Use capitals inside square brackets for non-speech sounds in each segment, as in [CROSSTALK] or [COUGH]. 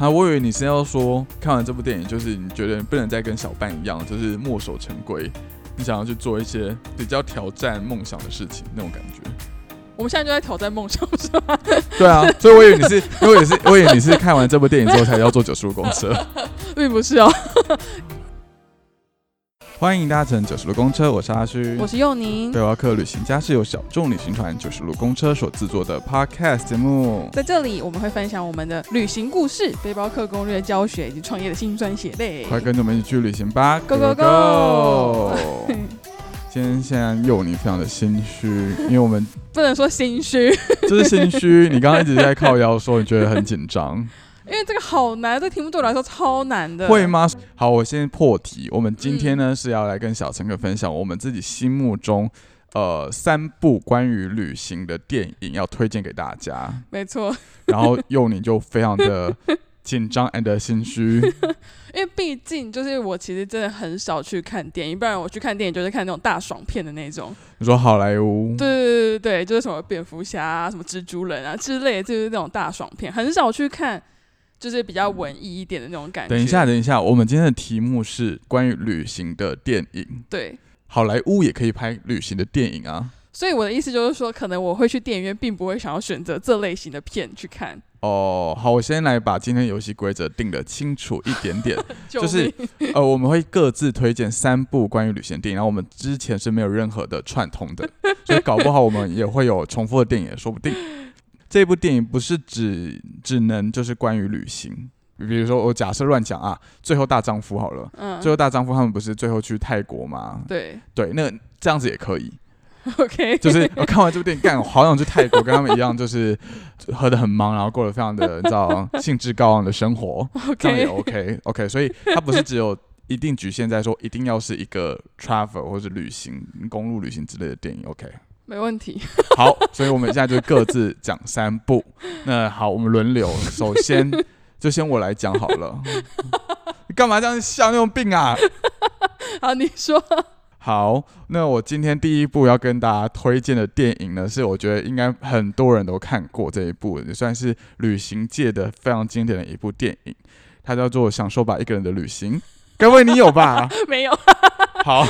啊，我以为你是要说看完这部电影，就是你觉得不能再跟小半一样，就是墨守成规，你想要去做一些比较挑战梦想的事情那种感觉。我们现在就在挑战梦想，是吗？[LAUGHS] 对啊，所以我以为你是，我以为是，我以为你是看完这部电影之后才要坐九十五公车，[LAUGHS] 并不是哦。欢迎搭乘九十路公车，我是阿虚，我是佑宁。背包客旅行家是由小众旅行团九十路公车所制作的 Podcast 节目，在这里我们会分享我们的旅行故事、背包客攻略教学以及创业的辛酸血泪。快跟着我们一起去旅行吧！Go Go Go！今天现在佑宁非常的心虚，因为我们 [LAUGHS] 不能说心虚，就是心虚。你刚刚一直在靠腰说你觉得很紧张。因为这个好难，这个题目对我来说超难的。会吗？好，我先破题。我们今天呢是要来跟小乘客分享我们自己心目中呃三部关于旅行的电影，要推荐给大家。没错。然后幼宁就非常的 [LAUGHS] 紧张 and 心虚，[LAUGHS] 因为毕竟就是我其实真的很少去看电影，不然我去看电影就是看那种大爽片的那种。你说好莱坞？对对对对对，就是什么蝙蝠侠啊、什么蜘蛛人啊之类，就是那种大爽片，很少去看。就是比较文艺一点的那种感觉。等一下，等一下，我们今天的题目是关于旅行的电影。对，好莱坞也可以拍旅行的电影啊。所以我的意思就是说，可能我会去电影院，并不会想要选择这类型的片去看。哦，好，我先来把今天游戏规则定的清楚一点点，[LAUGHS] 就是呃，我们会各自推荐三部关于旅行电影，然后我们之前是没有任何的串通的，所以搞不好我们也会有重复的电影，说不定。这部电影不是只只能就是关于旅行，比如说我假设乱讲啊，最后大丈夫好了，嗯，最后大丈夫他们不是最后去泰国吗？对。对，那这样子也可以，[LAUGHS] OK，就是我看完这部电影，干我好想去泰国，跟他们一样，就是喝的很忙，然后过得非常的你知道兴致高昂的生活，这样也 OK，OK，所以它不是只有一定局限在说一定要是一个 travel 或者旅行公路旅行之类的电影，OK。没问题。[LAUGHS] 好，所以我们现在就各自讲三部。那好，我们轮流。首先，[LAUGHS] 就先我来讲好了。你干嘛这样笑？那种病啊？[LAUGHS] 好，你说。好，那我今天第一部要跟大家推荐的电影呢，是我觉得应该很多人都看过这一部，也算是旅行界的非常经典的一部电影。它叫做《享受吧一个人的旅行》。各位，你有吧？没有。好，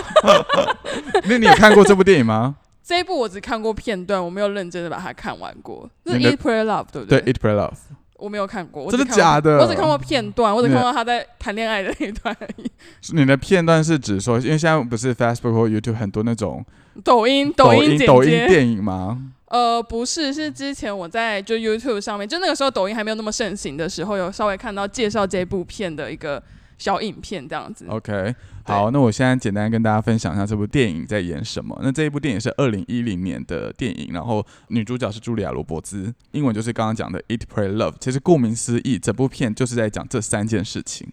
那你有看过这部电影吗？这一部我只看过片段，我没有认真的把它看完过。是《Eat Pray Love》对不对？对，《Eat Pray Love》我没有看过，真的假的？我只看过片段，我只看到他在谈恋爱的那一段而已。[LAUGHS] 你的片段是指说，因为现在不是 Facebook 或 YouTube 很多那种抖音、抖音、抖音电影吗？呃，不是，是之前我在就 YouTube 上面，就那个时候抖音还没有那么盛行的时候，有稍微看到介绍这部片的一个。小影片这样子，OK，好，那我现在简单跟大家分享一下这部电影在演什么。那这一部电影是二零一零年的电影，然后女主角是茱莉亚·罗伯兹，英文就是刚刚讲的 Eat, Pray, Love。其实顾名思义，整部片就是在讲这三件事情。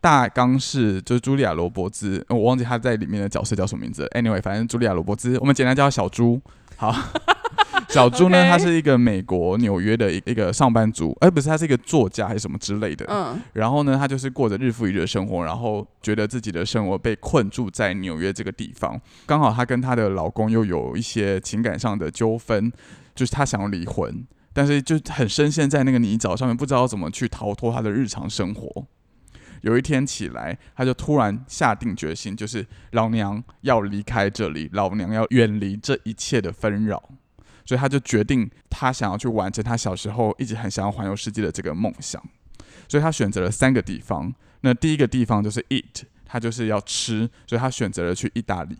大纲是就是茱莉亚·罗伯兹，我忘记她在里面的角色叫什么名字。Anyway，反正茱莉亚·罗伯兹，我们简单叫她小猪。好。小猪呢，他是一个美国纽约的一一个上班族，哎，不是，他是一个作家还是什么之类的。嗯。然后呢，他就是过着日复一日的生活，然后觉得自己的生活被困住在纽约这个地方。刚好她跟她的老公又有一些情感上的纠纷，就是她想要离婚，但是就很深陷在那个泥沼上面，不知道怎么去逃脱她的日常生活。有一天起来，她就突然下定决心，就是老娘要离开这里，老娘要远离这一切的纷扰。所以他就决定，他想要去完成他小时候一直很想要环游世界的这个梦想。所以他选择了三个地方。那第一个地方就是 eat，他就是要吃，所以他选择了去意大利。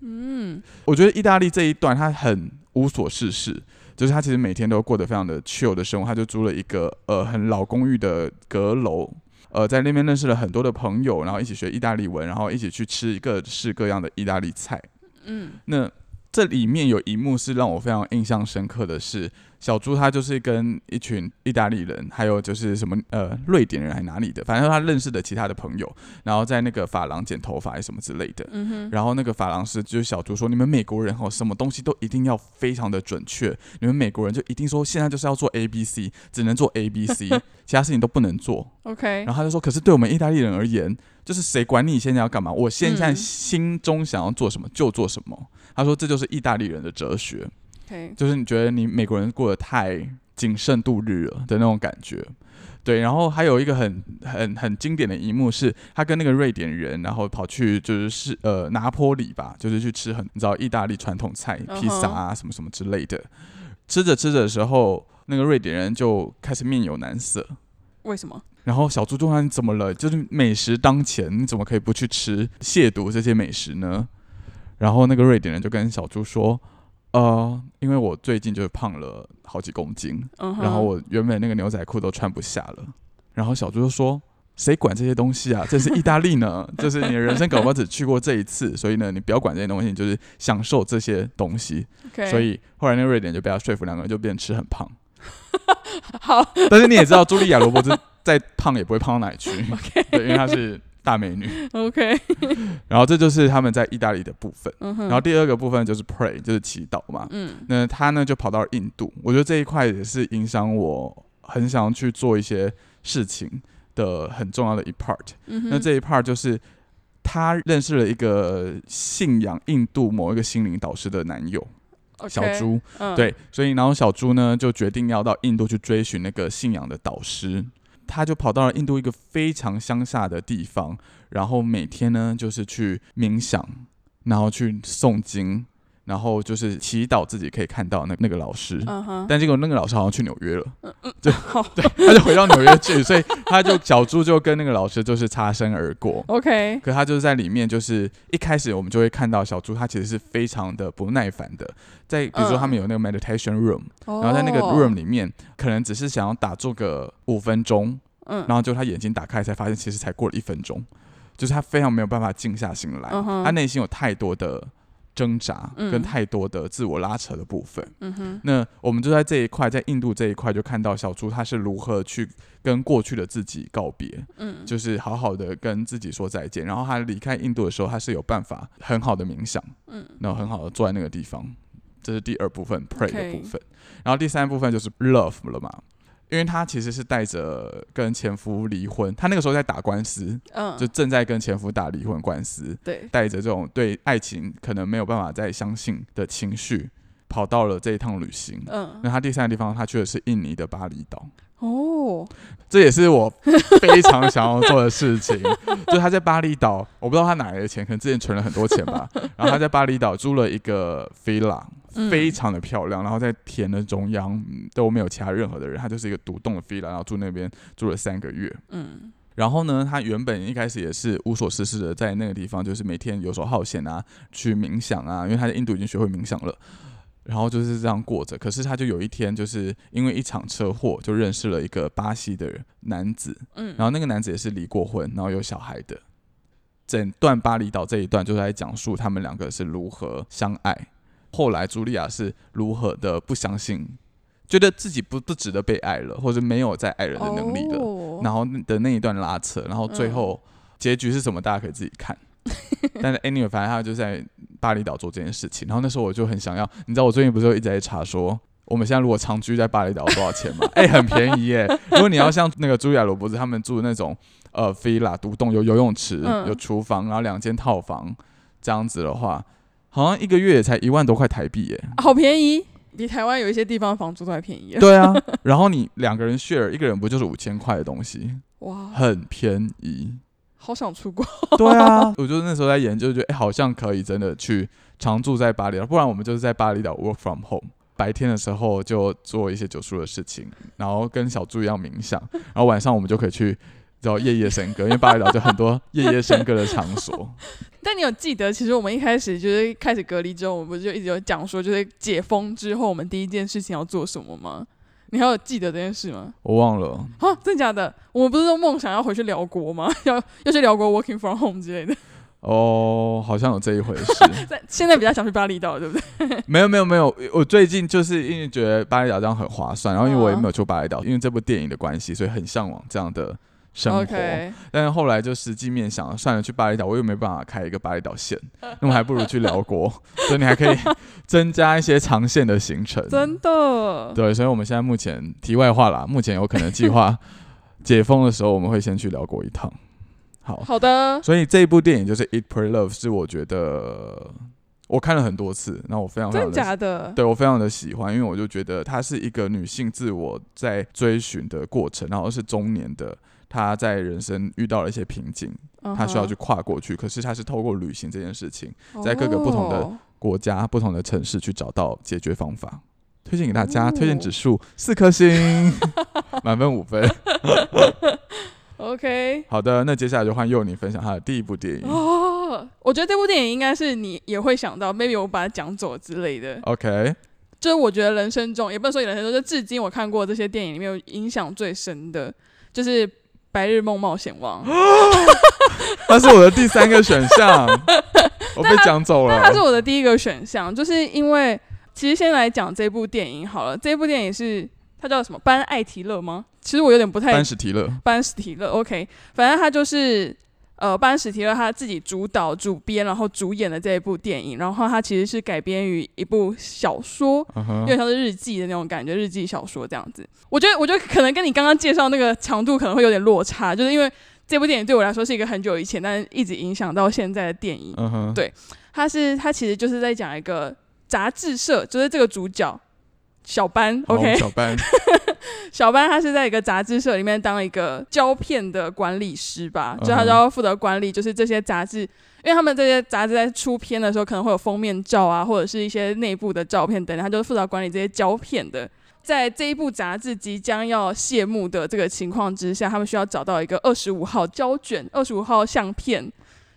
嗯，我觉得意大利这一段他很无所事事，就是他其实每天都过得非常的 chill 的生活。他就租了一个呃很老公寓的阁楼，呃在那边认识了很多的朋友，然后一起学意大利文，然后一起去吃各式各样的意大利菜。嗯，那。这里面有一幕是让我非常印象深刻的是。小猪他就是跟一群意大利人，还有就是什么呃瑞典人还哪里的，反正他认识的其他的朋友，然后在那个发廊剪头发还是什么之类的。嗯哼。然后那个发廊师就是小猪说：“你们美国人哦，什么东西都一定要非常的准确。你们美国人就一定说现在就是要做 A B C，只能做 A B C，[LAUGHS] 其他事情都不能做。”OK。然后他就说：“可是对我们意大利人而言，就是谁管你现在要干嘛？我现在心中想要做什么就做什么。”他说：“这就是意大利人的哲学。”对，就是你觉得你美国人过得太谨慎度日了的那种感觉。对，然后还有一个很很很经典的一幕是，他跟那个瑞典人，然后跑去就是是呃拿坡里吧，就是去吃很你知道意大利传统菜披萨啊什么什么之类的。吃着吃着的时候，那个瑞典人就开始面有难色。为什么？然后小猪就问你怎么了？就是美食当前，你怎么可以不去吃亵渎这些美食呢？然后那个瑞典人就跟小猪说。呃，因为我最近就是胖了好几公斤，然后我原本那个牛仔裤都穿不下了。然后小猪就说：“谁管这些东西啊？这是意大利呢，[LAUGHS] 就是你的人生搞不好只去过这一次，所以呢，你不要管这些东西，你就是享受这些东西。”所以后来那个瑞典就被他说服，两个人就变吃很胖。[LAUGHS] 好，但是你也知道，茱莉亚·罗伯兹再胖也不会胖到哪里去，[LAUGHS] 对，因为她是。大美女，OK，[LAUGHS] 然后这就是他们在意大利的部分，然后第二个部分就是 pray，就是祈祷嘛。嗯，那他呢就跑到了印度，我觉得这一块也是影响我很想要去做一些事情的很重要的一 part。那这一 part 就是他认识了一个信仰印度某一个心灵导师的男友小猪，对，所以然后小猪呢就决定要到印度去追寻那个信仰的导师。他就跑到了印度一个非常乡下的地方，然后每天呢就是去冥想，然后去诵经。然后就是祈祷自己可以看到那那个老师，但结果那个老师好像去纽约了，对 [LAUGHS] 对，他就回到纽约去，所以他就小猪就跟那个老师就是擦身而过。OK，可他就是在里面，就是一开始我们就会看到小猪，他其实是非常的不耐烦的。在比如说他们有那个 meditation room，然后在那个 room 里面，可能只是想要打坐个五分钟，嗯，然后就他眼睛打开才发现，其实才过了一分钟，就是他非常没有办法静下心来，他内心有太多的。挣扎跟太多的自我拉扯的部分，那我们就在这一块，在印度这一块就看到小猪他是如何去跟过去的自己告别，嗯，就是好好的跟自己说再见。然后他离开印度的时候，他是有办法很好的冥想，嗯，然后很好的坐在那个地方，这是第二部分 pray 的部分。然后第三部分就是 love 了嘛。因为她其实是带着跟前夫离婚，她那个时候在打官司，嗯，就正在跟前夫打离婚官司，对，带着这种对爱情可能没有办法再相信的情绪，跑到了这一趟旅行，嗯，那她第三个地方，她去的是印尼的巴厘岛。哦，这也是我非常想要做的事情。[LAUGHS] 就他在巴厘岛，我不知道他哪来的钱，可能之前存了很多钱吧。[LAUGHS] 然后他在巴厘岛租了一个 villa，非常的漂亮。然后在田的中央都没有其他任何的人，他就是一个独栋的 villa，然后住那边住了三个月。嗯，然后呢，他原本一开始也是无所事事的，在那个地方就是每天游手好闲啊，去冥想啊，因为他在印度已经学会冥想了。然后就是这样过着，可是他就有一天，就是因为一场车祸，就认识了一个巴西的男子，嗯，然后那个男子也是离过婚，然后有小孩的。整段巴厘岛这一段，就在讲述他们两个是如何相爱。后来茱莉亚是如何的不相信，觉得自己不不值得被爱了，或者没有再爱人的能力了，然后的那一段拉扯，然后最后结局是什么，大家可以自己看。[LAUGHS] 但是 anyway，反正他就在巴厘岛做这件事情。然后那时候我就很想要，你知道我最近不是一直在查说，我们现在如果长居在巴厘岛多少钱吗？[LAUGHS] 哎，很便宜耶！如果你要像那个茱莉亚罗伯兹他们住的那种呃 villa 独栋，有游泳池、有厨房，然后两间套房这样子的话，好像一个月也才一万多块台币耶，好便宜，比台湾有一些地方房租都还便宜。对啊，[LAUGHS] 然后你两个人 share，一个人不就是五千块的东西？哇，很便宜。好想出国，[LAUGHS] 对啊，我就那时候在研究，觉得哎，好像可以真的去常住在巴厘岛，不然我们就是在巴厘岛 work from home，白天的时候就做一些九叔的事情，然后跟小猪一样冥想，[LAUGHS] 然后晚上我们就可以去叫夜夜笙歌，因为巴厘岛就很多夜夜笙歌的场所。[LAUGHS] 但你有记得，其实我们一开始就是开始隔离之后，我们不就一直有讲说，就是解封之后，我们第一件事情要做什么吗？你还有记得这件事吗？我忘了。啊，真的假的？我们不是说梦想要回去辽国吗？[LAUGHS] 要要去辽国 working from home 之类的。哦，好像有这一回事。[LAUGHS] 在现在比较想去巴厘岛，对不对？[LAUGHS] 没有没有没有，我最近就是因为觉得巴厘岛这样很划算，然后因为我也没有去巴厘岛，因为这部电影的关系，所以很向往这样的。生活，但是后来就实际面想，算了，去巴厘岛我又没办法开一个巴厘岛线，[LAUGHS] 那么还不如去辽国，[LAUGHS] 所以你还可以 [LAUGHS] 增加一些长线的行程。真的，对，所以我们现在目前题外话啦，目前有可能计划解封的时候，我们会先去辽国一趟。好好的，所以这一部电影就是《Eat Pray Love》，是我觉得。我看了很多次，然后我非常非常的？对我非常的喜欢，因为我就觉得它是一个女性自我在追寻的过程，然后是中年的她在人生遇到了一些瓶颈，嗯她需要去跨过去，可是他是透过旅行这件事情，在各个不同的哦国家、不同的城市去找到解决方法。推荐给大家，哦推荐指数四颗星，[LAUGHS] 满分五分。OK。好的，那接下来就换佑你分享他的第一部电影。哦，我觉得这部电影应该是你也会想到，maybe 我把它讲走之类的。OK，就是我觉得人生中，也不能说人生中，就至今我看过这些电影里面影响最深的，就是《白日梦冒险王》。[GASPS] 那是我的第三个选项，[LAUGHS] 我被讲走了。它是我的第一个选项，就是因为其实先来讲这部电影好了。这部电影是它叫什么？班艾提勒吗？其实我有点不太班史提勒，班史提勒，OK，反正他就是呃班史提勒他自己主导、主编，然后主演的这一部电影，然后它其实是改编于一部小说，嗯有点哼，像是日记的那种感觉，日记小说这样子。我觉得，我觉得可能跟你刚刚介绍那个长度可能会有点落差，就是因为这部电影对我来说是一个很久以前，但是一直影响到现在的电影。嗯哼，对它是它其实就是在讲一个杂志社，就是这个主角小班，OK，小班，[LAUGHS] 小班他是在一个杂志社里面当一个胶片的管理师吧，就他就要负责管理，就是这些杂志，因为他们这些杂志在出片的时候可能会有封面照啊，或者是一些内部的照片等等，他就负责管理这些胶片的。在这一部杂志即将要谢幕的这个情况之下，他们需要找到一个二十五号胶卷、二十五号相片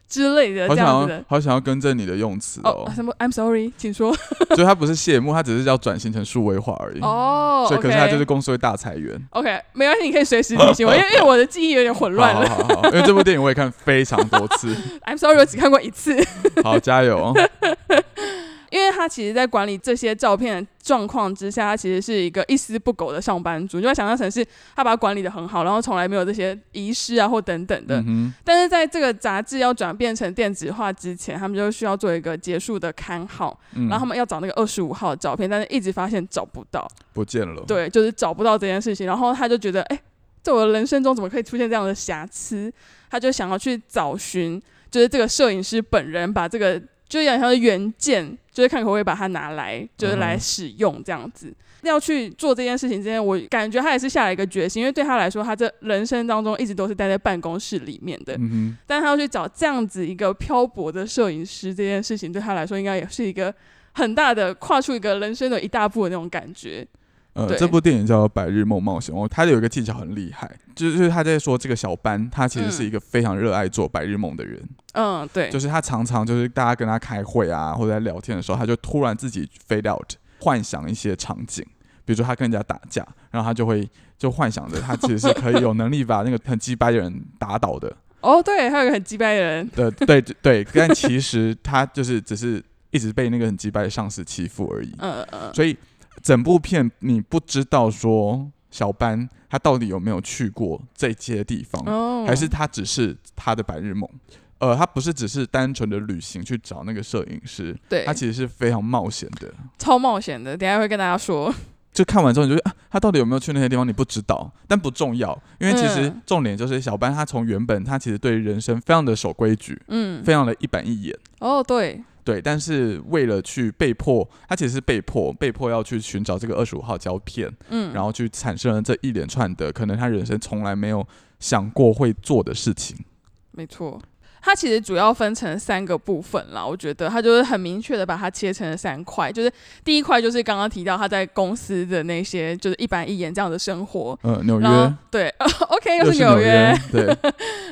之类的好想这样子的。要好想要更正你的用词哦，，哦什么？I'm sorry，请说。[LAUGHS] 所以它不是谢幕，他只是要转型成数位化而已。哦，所以可是他就是公司会大裁员。OK，没关系，你可以随时提醒我，因为因为我的记忆有点混乱了。好好好，因为这部电影我也看非常多次。[LAUGHS] I'm sorry，我只看过一次。好，加油！[LAUGHS] 因为他其实，在管理这些照片的状况之下，他其实是一个一丝不苟的上班族。你就会想象成是他把它管理的很好，然后从来没有这些遗失啊或等等的。嗯但是在这个杂志要转变成电子化之前，他们就需要做一个结束的刊号，嗯然后他们要找那个二十五号的照片，但是一直发现找不到。不见了。对，就是找不到这件事情，然后他就觉得，哎、在我的人生中怎么可以出现这样的瑕疵？他就想要去找寻，就是这个摄影师本人把这个，就有点像是原件，就是看可不可以把它拿来，就是来使用这样子。要去做这件事情之前，我感觉他也是下了一个决心，因为对他来说，他这人生当中一直都是待在办公室里面的，嗯但他要去找这样子一个漂泊的摄影师，这件事情对他来说，应该也是一个很大的跨出一个人生的一大步的那种感觉。哼，呃，这部电影叫《白日梦冒险王》，他有一个技巧很厉害，就是他在说这个小班，他其实是一个非常热爱做白日梦的人，嗯，对，就是他常常就是大家跟他开会啊，或者在聊天的时候，他就突然自己 fade out，幻想一些场景，比如说他跟人家打架，然后他就会就幻想着他其实是可以有能力把那个很鸡掰的人打倒的，[LAUGHS] 哦，对，还有一个很鸡掰的人，对对对，但其实他就是只是一直被那个很鸡掰的上司欺负而已。[LAUGHS] 嗯嗯，所以整部片你不知道说小班他到底有没有去过这些地方，哦，还是他只是他的白日梦。呃，他不是只是单纯的旅行去找那个摄影师，对他，其实是非常冒险的。超冒险的，等下会跟大家说。就看完之后，你就啊、他到底有没有去那些地方，你不知道，但不重要，因为其实嗯重点就是小班他从原本他其实对人生非常的守规矩，嗯，非常的一板一眼。哦，对，对，但是为了去被迫，他其实是被迫，被迫要去寻找这个二十五号胶片，嗯，然后去产生了这一连串的可能他人生从来没有想过会做的事情。没错。它其实主要分成三个部分啦，我觉得它就是很明确的把它切成了三块，就是第一块就是刚刚提到他在公司的那些就是一板一眼这样的生活，呃，纽约对，[LAUGHS] OK 又又是纽约，，[LAUGHS] 对，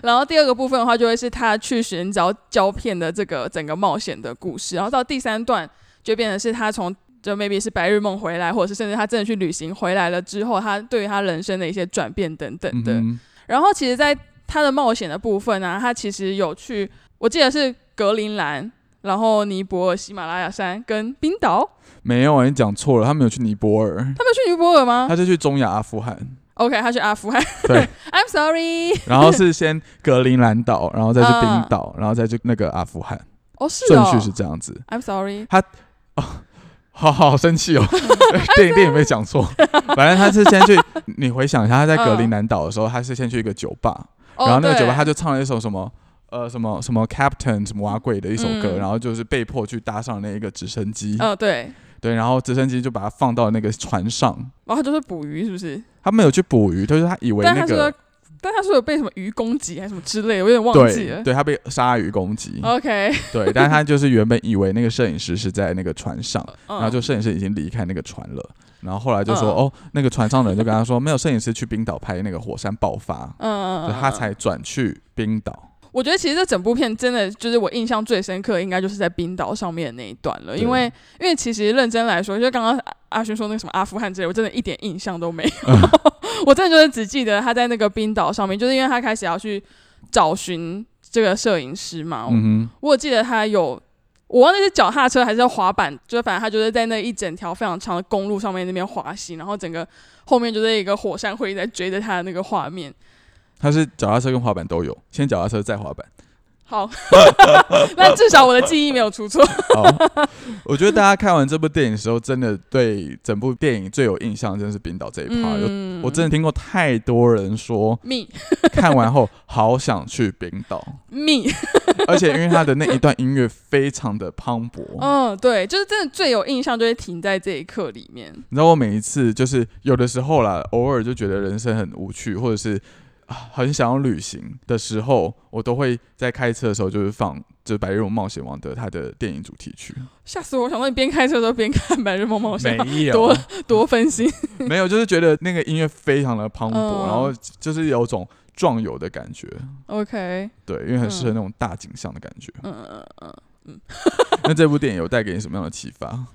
然后第二个部分的话就会是他去寻找胶片的这个整个冒险的故事，然后到第三段就变成是他从就 maybe 是白日梦回来，或者是甚至他真的去旅行回来了之后，他对于他人生的一些转变等等的。嗯然后其实，在他的冒险的部分呢、他其实有去，我记得是格陵兰，然后尼泊尔、喜马拉雅山跟冰岛。没有啊，你讲错了，他没有去尼泊尔，他们去尼泊尔吗他就去中亚阿富汗，？OK，他去阿富汗。[LAUGHS] 对，[LAUGHS] I'm sorry。然后是先格陵兰岛，[LAUGHS] 然后再去冰嗯岛，然后再去那个阿富汗，哦，是顺哦。序是这样子。I'm sorry。他哦好好生气哦！电影电影被讲错，反正他是先去，你回想一下，他在格陵兰岛的时候，他是先去一个酒吧，哦然后那个酒吧他就唱了一首什么呃什么什么 Captain 什么瓦贵的一首歌，嗯。然后就是被迫去搭上那一个直升机，嗯、对，对，然后直升机就把它放到那个船上，然后他就是捕鱼，是不是？他没有去捕鱼，他说他以为那个但他说，有被什么鱼攻击还是什么之类的，我有点忘记了。对对，他被鲨鱼攻击，OK，对，但他就是原本以为那个摄影师是在那个船上，[LAUGHS] 嗯、然后就摄影师已经离开那个船了，然后后来就说、嗯哦，那个船上的人就跟他说，没有，摄影师去冰岛拍那个火山爆发，嗯嗯他才转去冰岛。我觉得其实这整部片真的就是我印象最深刻，应该就是在冰岛上面的那一段了。因为因为其实认真来说，就刚刚阿阿勋说那个什么阿富汗之类，我真的一点印象都没有。嗯 [LAUGHS] 我真的就是只记得他在那个冰岛上面，就是因为他开始要去找寻这个摄影师嘛。嗯我记得他有。我忘记是脚踏车还是滑板，就是反正他就是在那一整条非常长的公路上面那边滑行，然后整个后面就是一个火山灰在追着他的那个画面。他是脚踏车跟滑板都有，先脚踏车再滑板。好，[LAUGHS] 那至少我的记忆没有出错。我觉得大家看完这部电影的时候，真的对整部电影最有印象，真的是冰岛这一趴。有嗯我真的听过太多人说看完后好想去冰岛，me，而且因为他的那一段音乐非常的磅礴。嗯，[LAUGHS] 对，就是真的最有印象，就会停在这一刻里面。你知道我每一次就是有的时候啦，偶尔就觉得人生很无趣，或者是啊很想要旅行的时候，我都会在开车的时候就是放就是《白日梦冒险王》的他的电影主题曲。吓死我！想说你边开车的时候边看《白日梦冒险王》，没有多，多分心。没有，就是觉得那个音乐非常的磅礴，嗯然后就是有种壮游的感觉。OK，对，因为很适合那种大景象的感觉。嗯嗯嗯嗯，[LAUGHS] 那这部电影有带给你什么样的启发？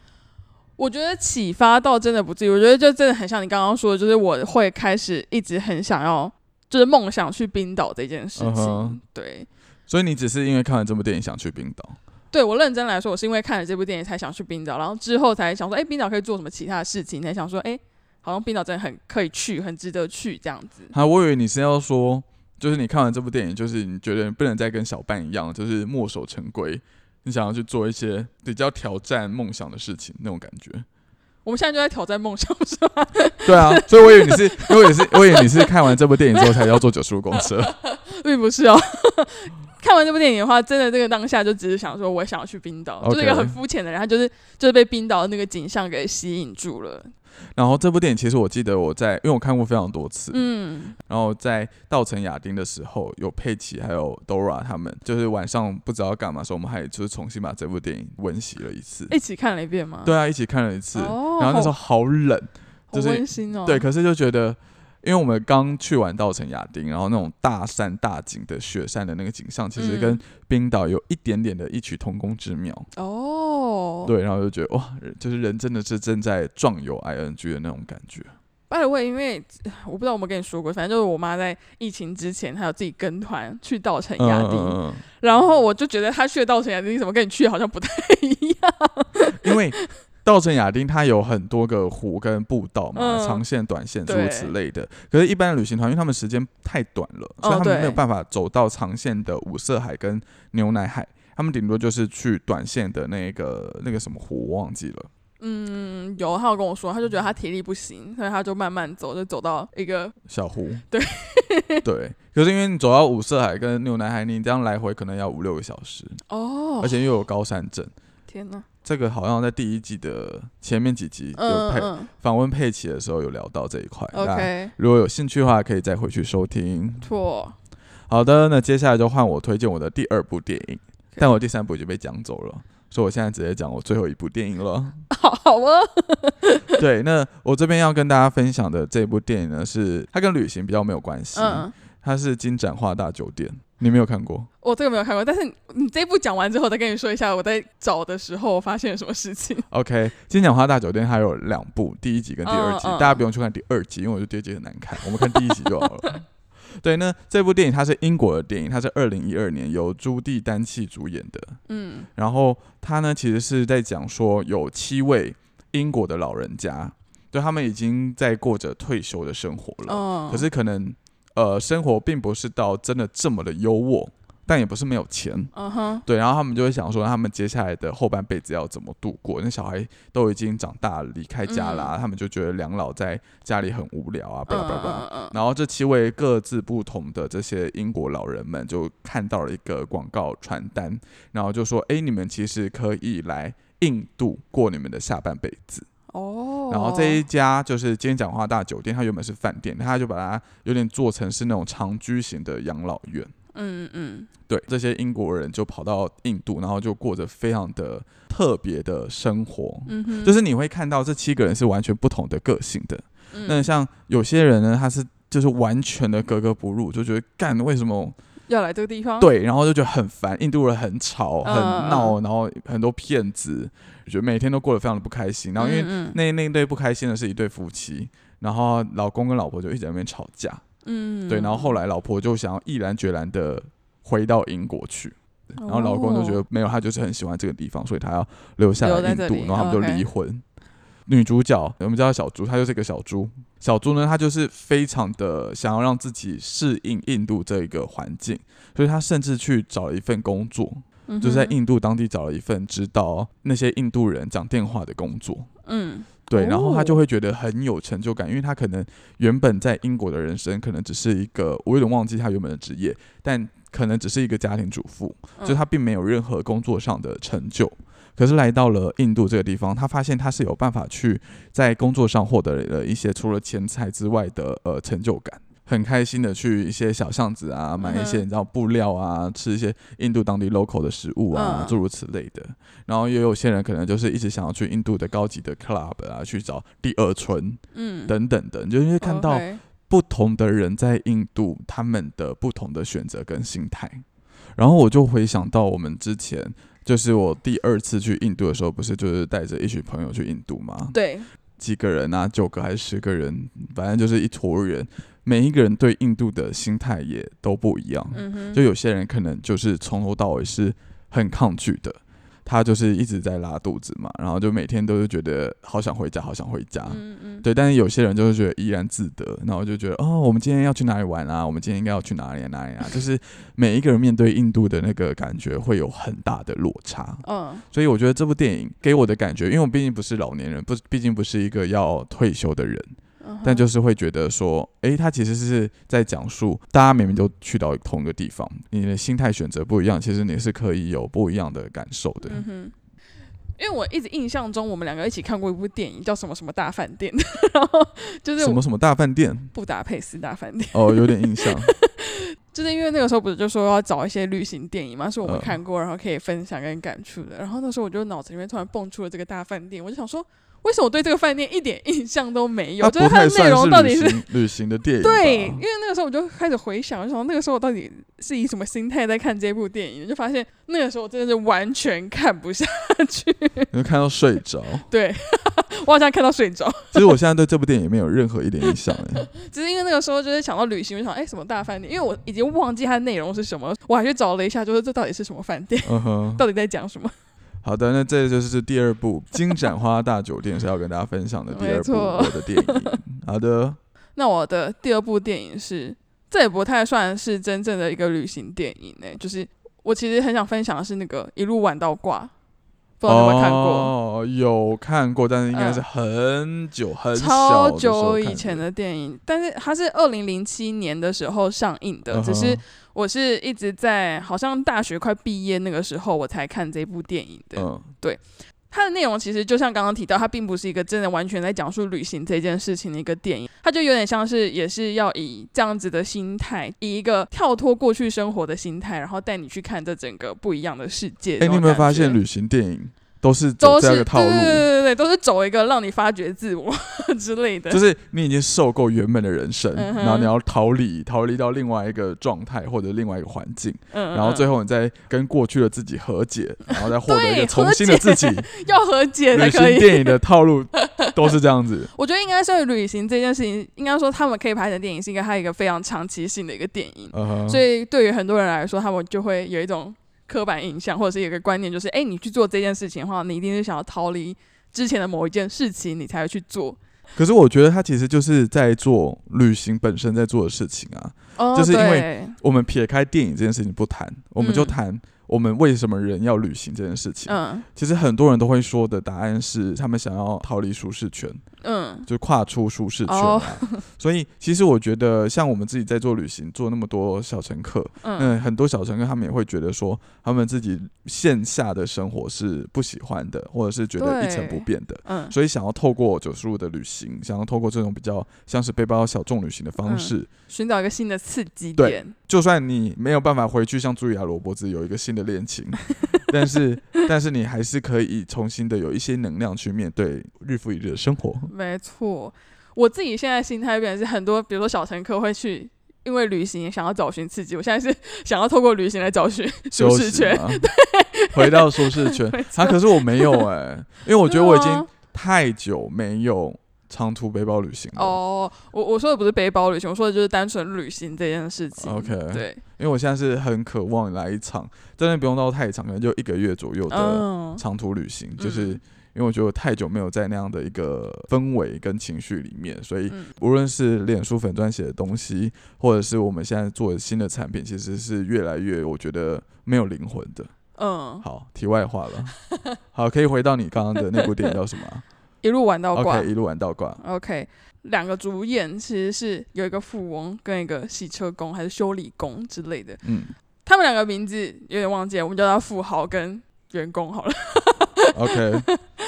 我觉得启发倒真的不至于，我觉得就真的很像你刚刚说的，就是我会开始一直很想要，就是梦想去冰岛这件事情。对，所以你只是因为看了这部电影想去冰岛？对我认真来说，我是因为看了这部电影才想去冰岛，然后之后才想说，哎、冰岛可以做什么其他的事情，才想说，哎、好像冰岛真的很可以去，很值得去这样子。啊，我以为你是要说，就是你看完这部电影，就是你觉得你不能再跟小半一样，就是墨守成规，你想要去做一些比较挑战梦想的事情那种感觉。我们现在就在挑战梦想，是吗？对啊，所以我以为你是，因为我也是，我以为你是看完这部电影之后才要坐九十五公车。并不是哦。[LAUGHS] 看完这部电影的话，真的这个当下就只是想说，我想要去冰岛就是一个很肤浅的人，他就是就是被冰岛的那个景象给吸引住了。然后这部电影其实我记得我在，因为我看过非常多次，嗯，然后在稻城亚丁的时候，有佩奇还有 Dora 他们，就是晚上不知道干嘛的时候，我们还就是重新把这部电影温习了一次。一起看了一遍吗？对啊，一起看了一次。哦，然后那时候好冷，好就是好温馨哦。对，可是就觉得，因为我们刚去完稻城亚丁，然后那种大山大景的雪山的那个景象，其实嗯跟冰岛有一点点的异曲同工之妙。哦，对，然后就觉得哇，就是人真的是正在壮游 ing 的那种感觉。by the way，因为呃我不知道我们跟你说过，反正就是我妈在疫情之前，她有自己跟团去稻城亚丁，然后我就觉得她去的稻城亚丁怎么跟你去好像不太一样。嗯，因为稻城亚丁它有很多个湖跟步道嘛，嗯长线、短线诸如此类的。可是，一般的旅行团，因为他们时间太短了，所以他们没有办法走到长线的五色海跟牛奶海。他们顶多就是去短线的那个那个什么湖，我忘记了。嗯，有，他有跟我说，他就觉得他体力不行，所以他就慢慢走，就走到一个小湖，[LAUGHS] 对 [LAUGHS] 对。可是因为你走到五色海跟牛奶海，你这样来回可能要五六个小时，哦而，且又有高山症。天哪，这个好像在第一季的前面几集有佩嗯嗯访问佩奇的时候有聊到这一块。，OK，如果有兴趣的话，可以再回去收听。错，好的，那接下来就换我推荐我的第二部电影，但我第三部已经被讲走了，所以我现在直接讲我最后一部电影了。好 [LAUGHS] 好啊，对，那我这边要跟大家分享的这部电影呢，是它跟旅行比较没有关系，嗯，它是《金盏花大酒店》，你没有看过？我这个没有看过，但是你这一部讲完之后，再跟你说一下我在找的时候发现了什么事情。OK，《金盏花大酒店》它有两部，第一集跟第二集，嗯嗯大家不用去看第二集，因为我觉得第二集很难看，我们看第一集就好了。[LAUGHS] 对，那这部电影它是英国的电影，它是二零一二年由朱蒂丹契主演的。嗯然后它呢，其实是在讲说有七位英国的老人家，对他们已经在过着退休的生活了，嗯，可是可能呃生活并不是到真的这么的优渥，但也不是没有钱。嗯哼，对，然后他们就会想说，他们接下来的后半辈子要怎么度过？那小孩都已经长大了，离开家啦，他们就觉得两老在家里很无聊啊，然后这七位各自不同的这些英国老人们就看到了一个广告传单，然后就说：“哎，你们其实可以来印度过你们的下半辈子。”哦，然后这一家就是今天讲话大酒店，它原本是饭店，他就把它有点做成是那种长居型的养老院。嗯嗯对，这些英国人就跑到印度，然后就过着非常的特别的生活。嗯哼，就是你会看到这七个人是完全不同的个性的。嗯那像有些人呢，他是就是完全的格格不入，就觉得干为什么要来这个地方，，对，然后就觉得很烦，印度人很吵很嗯闹，然后很多骗子，觉得每天都过得非常的不开心。然后因为嗯那那一对不开心的是一对夫妻，然后老公跟老婆就一直在那边吵架，嗯，对，然后后来老婆就想要毅然决然的回到英国去。然后老公就觉得没有，他就是很喜欢这个地方，所以他要留下来印度，然后他们就离婚。女主角我们叫她小猪，她就是一个小猪。小猪呢，他就是非常的想要让自己适应印度这一个环境，所以他甚至去找了一份工作，嗯就是在印度当地找了一份指导那些印度人讲电话的工作。嗯对，然后他哦就会觉得很有成就感，因为他可能原本在英国的人生可能只是一个，我有点忘记他原本的职业，但可能只是一个家庭主妇，就嗯他并没有任何工作上的成就。可是来到了印度这个地方，他发现他是有办法去在工作上获得了一些除了钱财之外的呃成就感，很开心的去一些小巷子啊，买一些你知道布料啊，吃一些印度当地 local 的食物啊，嗯诸如此类的。然后也有些人可能就是一直想要去印度的高级的 club 啊，去找第二春嗯，等等的，你就会看到不同的人在印度他们的不同的选择跟心态。然后我就回想到我们之前，就是我第二次去印度的时候，不是就是带着一群朋友去印度吗？对，几个人啊，九个还是十个人，反正就是一坨人，每一个人对印度的心态也都不一样。嗯，就有些人可能就是从头到尾是很抗拒的，他就是一直在拉肚子嘛，然后就每天都是觉得好想回家，好想回家。嗯嗯，对，但是有些人就是觉得怡然自得，然后就觉得哦，我们今天要去哪里玩啊？我们今天应该要去哪里、啊、哪里啊？[LAUGHS] 就是每一个人面对印度的那个感觉会有很大的落差，嗯所以我觉得这部电影给我的感觉，因为我毕竟不是老年人，不，毕竟不是一个要退休的人，嗯，但就是会觉得说，诶，他其实是在讲述大家明明都去到同一个地方，你的心态选择不一样，其实你是可以有不一样的感受的。嗯哼。因为我一直印象中，我们两个一起看过一部电影，叫什么什么大饭店，[LAUGHS] 然后就是什么什么大饭店布达佩斯大饭店，哦，有点印象。[LAUGHS] 就是因为那个时候不是就说要找一些旅行电影嘛，是我们嗯看过，然后可以分享跟感触的。然后那时候我就脑子里面突然蹦出了这个大饭店，我就想说，为什么我对这个饭店一点印象都没有？它就是它的内容到底是旅行 [LAUGHS] 的电影，对，因为那个时候我就开始回想，就想那个时候我到底是以什么心态在看这部电影，就发现那个时候我真的是完全看不下去。[LAUGHS] 你会看到睡着。[LAUGHS] 对我好像看到睡着，其实我现在对这部电影没有任何一点印象哎。只是因为那个时候就是想到旅行，我就想哎、什么大饭店，因为我已经忘记它的内容是什么，我还去找了一下，就是这到底是什么饭店，嗯哼，到底在讲什么。好的，那这就是第二部《金盏花大酒店》是要跟大家分享的第二部我的电影。好的，[LAUGHS] 那我的第二部电影是，这也不太算是真正的一个旅行电影呢、就是我其实很想分享的是那个一路玩到挂，不知道你有没有看过？哦，有看过，但是应该是嗯很久、很久超久以前的电影，但是它是二零零七年的时候上映的，嗯只是我是一直在好像大学快毕业那个时候我才看这部电影的。嗯它的内容其实就像刚刚提到，它并不是一个真的完全在讲述旅行这件事情的一个电影，它就有点像是也是要以这样子的心态，以一个跳脱过去生活的心态，然后带你去看这整个不一样的世界。哎、你有没有发现旅旅行电影都是走这样一个套路？对对对都是走一个让你发掘自我 [LAUGHS] 之类的。就是你已经受够原本的人生，嗯然后你要逃离，逃离到另外一个状态或者另外一个环境，嗯，然后最后后你再跟过去的自己和解，[LAUGHS] 然后再获得一个重新的自己。[LAUGHS] 要和解才旅行可以。电影的套路都是这样子。我觉得应该是旅行这件事情，应该说他们可以拍成电影，是一个它有一个非常长期性的一个电影。嗯，所以对于很多人来说，他们就会有一种刻板印象，或者是有一个观念，就是哎、你去做这件事情的话，你一定是想要逃离之前的某一件事情，你才会去做。可是我觉得他其实就是在做旅行本身在做的事情啊。哦就是因为我们撇开电影这件事情不谈，我们就嗯谈我们为什么人要旅行这件事情。嗯其实很多人都会说的答案是，他们想要逃离舒适圈，嗯就跨出舒适圈。[LAUGHS] 所以其实我觉得，像我们自己在做旅行，做那么多小乘客，嗯嗯，很多小乘客他们也会觉得说，他们自己线下的生活是不喜欢的，或者是觉得一成不变的。嗯所以想要透过九十五的旅行，想要透过这种比较像是背包小众旅行的方嗯式，寻找一个新的刺激对点。就算你没有办法回去像茱莉亚·罗伯兹有一个新的恋情，但是但是你还是可以重新的有一些能量去面对日复一日的生活。没错，我自己现在心态变成是很多，比如说小乘客会去。因为旅行想要找寻刺激，我现在是 [LAUGHS] 想要透过旅行来找寻舒适圈。[LAUGHS] 对，回到舒适圈啊，可是我没有哎、因为我觉得我已经太久没有长途背包旅行了。哦，我我说的不是背包旅行，我说的就是单纯旅行这件事情。OK 对，因为我现在是很渴望来一场，真的不用到太长，可能就一个月左右的嗯，长途旅行，就是嗯因为我觉得我太久没有在那样的一个氛围跟情绪里面，所以嗯。无论是脸书粉专写的东西，或者是我们现在做的新的产品，其实是越来越我觉得没有灵魂的。嗯，好，题外话了，好，可以回到你刚刚的那部电影叫什么啊 [LAUGHS] 一路玩到挂。？OK，一路玩到挂。OK，两个主演其实是有一个富翁跟一个洗车工还是修理工之类的，嗯他们两个名字有点忘记了，我们叫他富豪跟员工好了。，OK，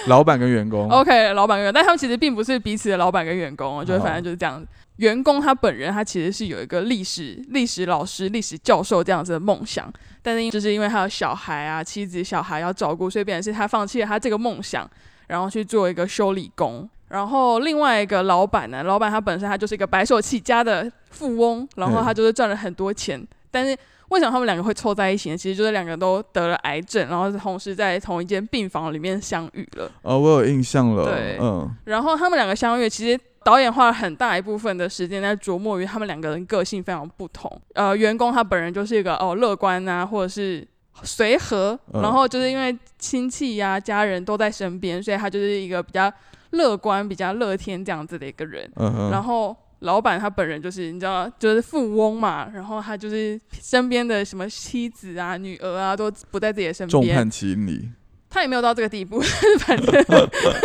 老板跟员工。[LAUGHS] OK，老板跟员工，但他们其实并不是彼此的老板跟员工哦，就是反正就是这样。员工他本人他其实是有一个历史历史老师、历史教授这样子的梦想，但是因就是因为他有小孩啊、妻子、小孩要照顾，所以变成是他放弃了他这个梦想，然后去做一个修理工。然后另外一个老板呢，老板他本身他就是一个白手起家的富翁，然后他就是赚了很多钱，但是为什么他们两个会凑在一起呢？其实就是两个都得了癌症，然后同时在同一间病房里面相遇了。哦，我有印象了。对嗯，然后他们两个相遇，其实导演花了很大一部分的时间在琢磨于他们两个人个性非常不同。呃，员工他本人就是一个哦乐观啊，或者是随和，嗯然后就是因为亲戚呀、家人都在身边，所以他就是一个比较乐观、比较乐天这样子的一个人。嗯，然后老板他本人就是你知道，就是富翁嘛，然后他就是身边的什么妻子啊、女儿啊都不在自己的身边，众叛亲离。他也没有到这个地步，[LAUGHS] 反正，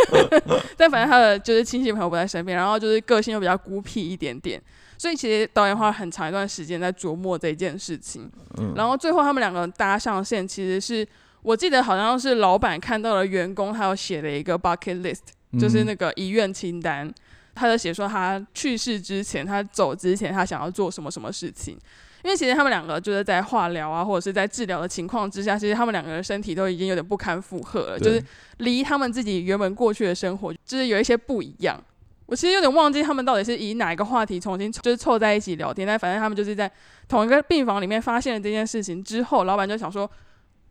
[LAUGHS] 但反正他的就是亲戚朋友不在身边，然后就是个性又比较孤僻一点点，所以其实导演花了很长一段时间在琢磨这件事情。嗯，然后最后他们两个搭上线，其实是我记得好像是老板看到了员工，他有写了一个 bucket list，就是那嗯个遗愿清单，他就写说他去世之前，他走之前，他想要做什么什么事情。因为其实他们两个就是在化疗啊，或者是在治疗的情况之下，其实他们两个人身体都已经有点不堪负荷了，就是离他们自己原本过去的生活，就是有一些不一样。我其实有点忘记他们到底是以哪一个话题重新就是凑在一起聊天，但反正他们就是在同一个病房里面发现了这件事情之后，老板就想说，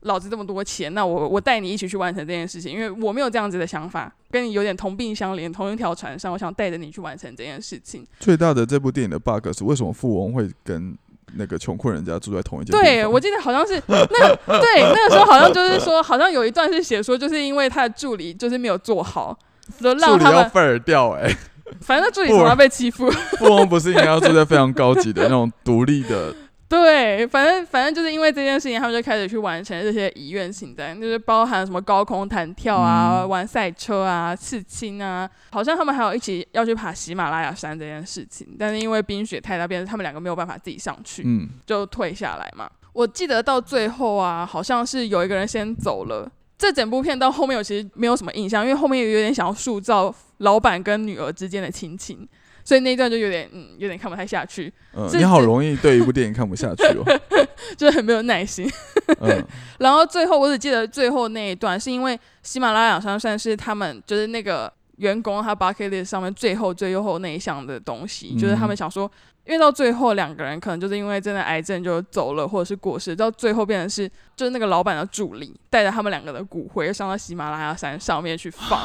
老子这么多钱，那我我带你一起去完成这件事情，因为我没有这样子的想法，跟你有点同病相怜，同一条船上，我想带着你去完成这件事情。最大的这部电影的 bug 是为什么富翁会跟那个穷困人家住在同一间对，我记得好像是那对那个时候好像就是说，好像有一段是写说，就是因为他的助理就是没有做好，就助让他们理要份儿掉哎、[LAUGHS] 反正助理总要被欺负。[LAUGHS] 富翁不是应该要住在非常高级的那种独立的？[LAUGHS] 对，反正反正就是因为这件事情，他们就开始去完成这些遗愿清单，就是包含什么高空弹跳啊、嗯玩赛车啊、刺青啊，好像他们还有一起要去爬喜马拉雅山这件事情，但是因为冰雪太大，变成他们两个没有办法自己上去，嗯，就退下来嘛。我记得到最后啊，好像是有一个人先走了。这整部片到后面我其实没有什么印象，因为后面有点想要塑造老板跟女儿之间的亲情，所以那一段就有点嗯有点看不太下去，嗯，你好容易对一部电影看不下去哦。[LAUGHS] 就是很没有耐心。嗯然后最后我只记得最后那一段，是因为喜马拉雅山算是他们就是那个员工他 bucket list 上面最后最后那一项的东西，就是他们嗯想说，因为到最后两个人可能就是因为真的癌症就走了，或者是过世，到最后变成是就是那个老板的助理带着他们两个的骨灰上到喜马拉雅山上面去放。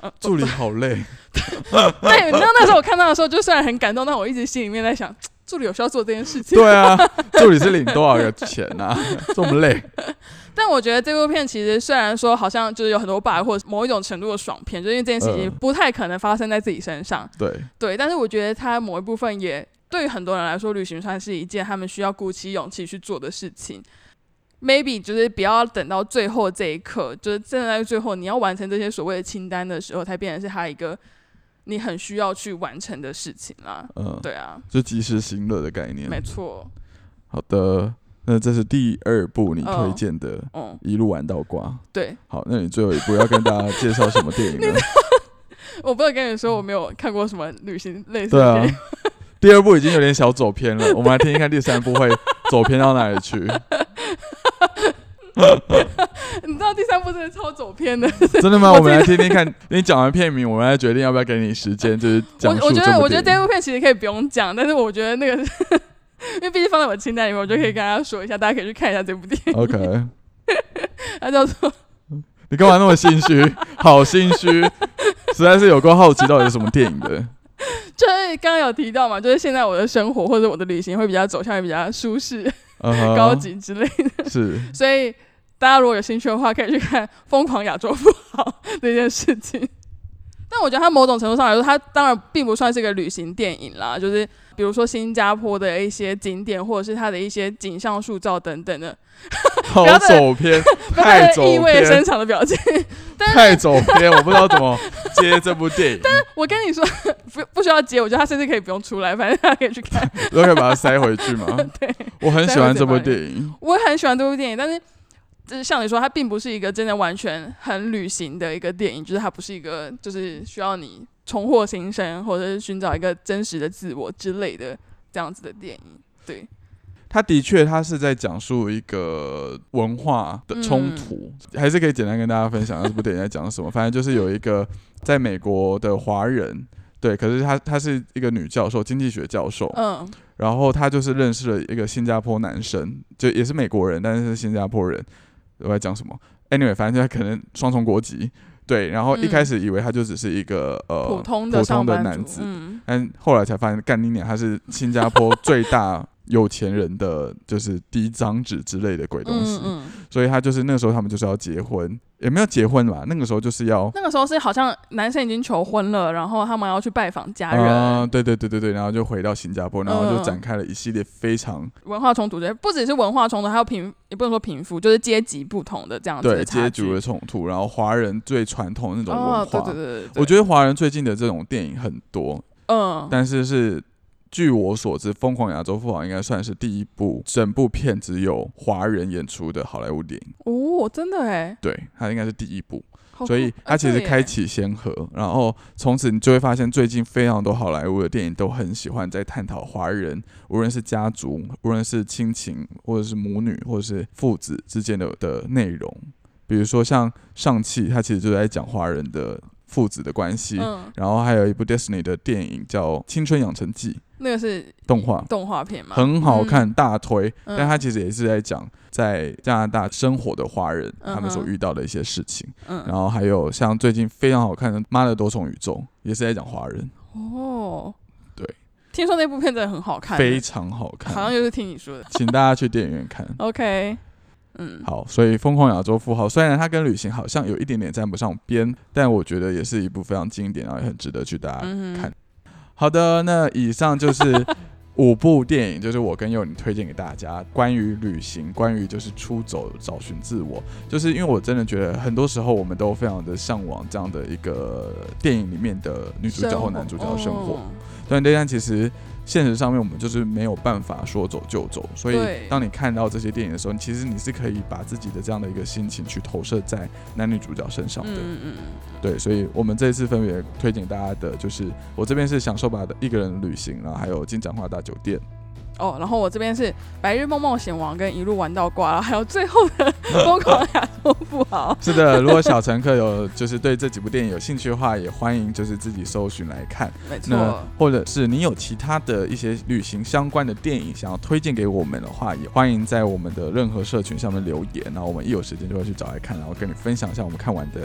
呃 [LAUGHS] 助理好累，[LAUGHS] 对，你知道那时候我看到的时候，就虽然很感动，但我一直心里面在想，助理有需要做这件事情。对啊，助理是领多少个钱啊？[LAUGHS] 这么累，但我觉得这部片其实虽然说好像就是有很多 bug 或者某一种程度的爽片，就因为这件事情嗯不太可能发生在自己身上，对，对。但是我觉得它某一部分也对于很多人来说，旅行算是一件他们需要鼓起勇气去做的事情。maybe 就是不要等到最后这一刻，就是站在最后你要完成这些所谓的清单的时候，才变成是他一个你很需要去完成的事情啦。嗯，对啊，就及时行乐的概念。没错。好的，那这是第二部你推嗯荐的嗯，一路玩到挂。对，好，那你最后一部要跟大家介绍什么电影 [LAUGHS] 呢？我不能跟你说我没有看过什么旅行类似对啊的电影。，第二部已经有点小走偏了，我们来听一看第三部会走偏到哪里去。[LAUGHS] 第三部真的超走偏的。[LAUGHS] 真的吗？我我们来听听看，[LAUGHS] 你讲完片名，我们来决定要不要给你时间，就是 [LAUGHS] 讲我我觉得，我觉得这这部部片其实可以不用讲，但是我觉得那个是，因为毕竟放在我清单里面，我就可以跟大家说一下，大家可以去看一下这部电影。OK，它叫做你干嘛那么心虚？好心虚，实在是有够好奇到底是什么电影的。就是刚刚有提到嘛，就是现在我的生活或者我的旅行会比较走向比较舒适、高级之类的，是所以大家如果有兴趣的话，可以去看《疯狂亚洲富豪》[LAUGHS] 这件事情。但我觉得它某种程度上来说，它当然并不算是一个旅行电影啦，就是比如说新加坡的一些景点，或者是它的一些景象塑造等等的，[LAUGHS] 好走偏，太走意味深，长的表情。太走偏，我不知道怎么接这部电影，但我跟你说，不不需要接，我觉得他甚至可以不用出来，反正大家可以去看。都可以把它塞回去嘛？[LAUGHS] 对，我很喜欢这部电影。我很喜欢这部电影，但是就是像你说，它并不是一个真的完全很旅行的一个电影，就是它不是一个就是需要你重获新生或者是寻找一个真实的自我之类的这样子的电影。对，它的确，它是在讲述一个文化的冲突，还是可以简单跟大家分享下这部电影在讲什么。反正就是有一个在美国的华人，对，可是他他是一个女教授，经济学教授，嗯然后他就是认识了一个新加坡男生，就也是美国人，但是是新加坡人。我在讲什么？Anyway，反正他可能双重国籍，对。然后一开始以为他就只是一个、呃普通的男子，嗯，但后来才发现，干你娘，他是新加坡最大有钱人的就是第一张纸之类的鬼东西，嗯嗯，所以他就是那个时候他们就是要结婚，也没有结婚吧，那个时候就是要。那个时候是好像男生已经求婚了，然后他们要去拜访家人，啊、对对对对对，然后就回到新加坡，然后就嗯展开了一系列非常文化冲突的，不只是文化冲突，还有贫，也不能说贫富，就是阶级不同的这样子对阶级的冲突，然后华人最传统的那种文化。哦，对对对对对，我觉得华人最近的这种电影很多，嗯，但是是据我所知，《疯狂亚洲富豪》应该算是第一部整部片只有华人演出的好莱坞电影。哦，真的哎，对，它应该是第一部，所以它其实开启先河，然后从此你就会发现，最近非常多好莱坞的电影都很喜欢在探讨华人，无论是家族，无论是亲情，或者是母女，或者是父子之间的的内容。比如说像上汽，它其实就在讲华人的父子的关系。嗯，然后还有一部 Disney 的电影叫《青春养成记那个是》动画，动画片嘛，很好看，大推。嗯。但它其实也是在讲在加拿大生活的华人嗯他们所遇到的一些事情。嗯，然后还有像最近非常好看的《妈的多重宇宙》，也是在讲华人，哦，对，听说那部片真的很好看，非常好看，好像就是听你说的。请大家去电影院看。[LAUGHS] OK，嗯，好，所以《疯狂亚洲富豪》虽然它跟旅行好像有一点点沾不上边，但我觉得也是一部非常经典，然后也很值得去大家看。好的，那以上就是 [LAUGHS] 五部电影，就是我跟佑宁推荐给大家，关于旅行，关于就是出走、找寻自我，就是因为我真的觉得很多时候我们都非常的向往这样的一个电影里面的女主角或男主角的生活。嗯对，但其实现实上面我们就是没有办法说走就走，所以当你看到这些电影的时候，其实你是可以把自己的这样的一个心情去投射在男女主角身上的。嗯嗯嗯，对，所以我们这一次分别推荐大家的就是我这边是享受吧的一个人旅行，然后还有金盏花大酒店。哦，然后我这边是《白日梦冒险王》跟《一路玩到挂》，还有最后的《疯狂亚洲富豪》。[LAUGHS] 是的，如果小乘客有就是对这几部电影有兴趣的话，也欢迎就是自己搜寻来看。没那错，或者是你有其他的一些旅行相关的电影想要推荐给我们的话，也欢迎在我们的任何社群上面留言，然后我们一有时间就会去找来看，然后跟你分享一下我们看完的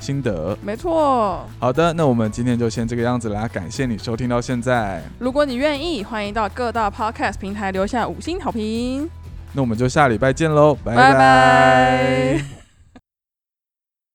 心得。没错。好的，那我们今天就先这个样子啦，感谢你收听到现在，如果你愿意，欢迎到各大 Podcast 平台留下五星好评。那我们就下礼拜见喽，拜拜拜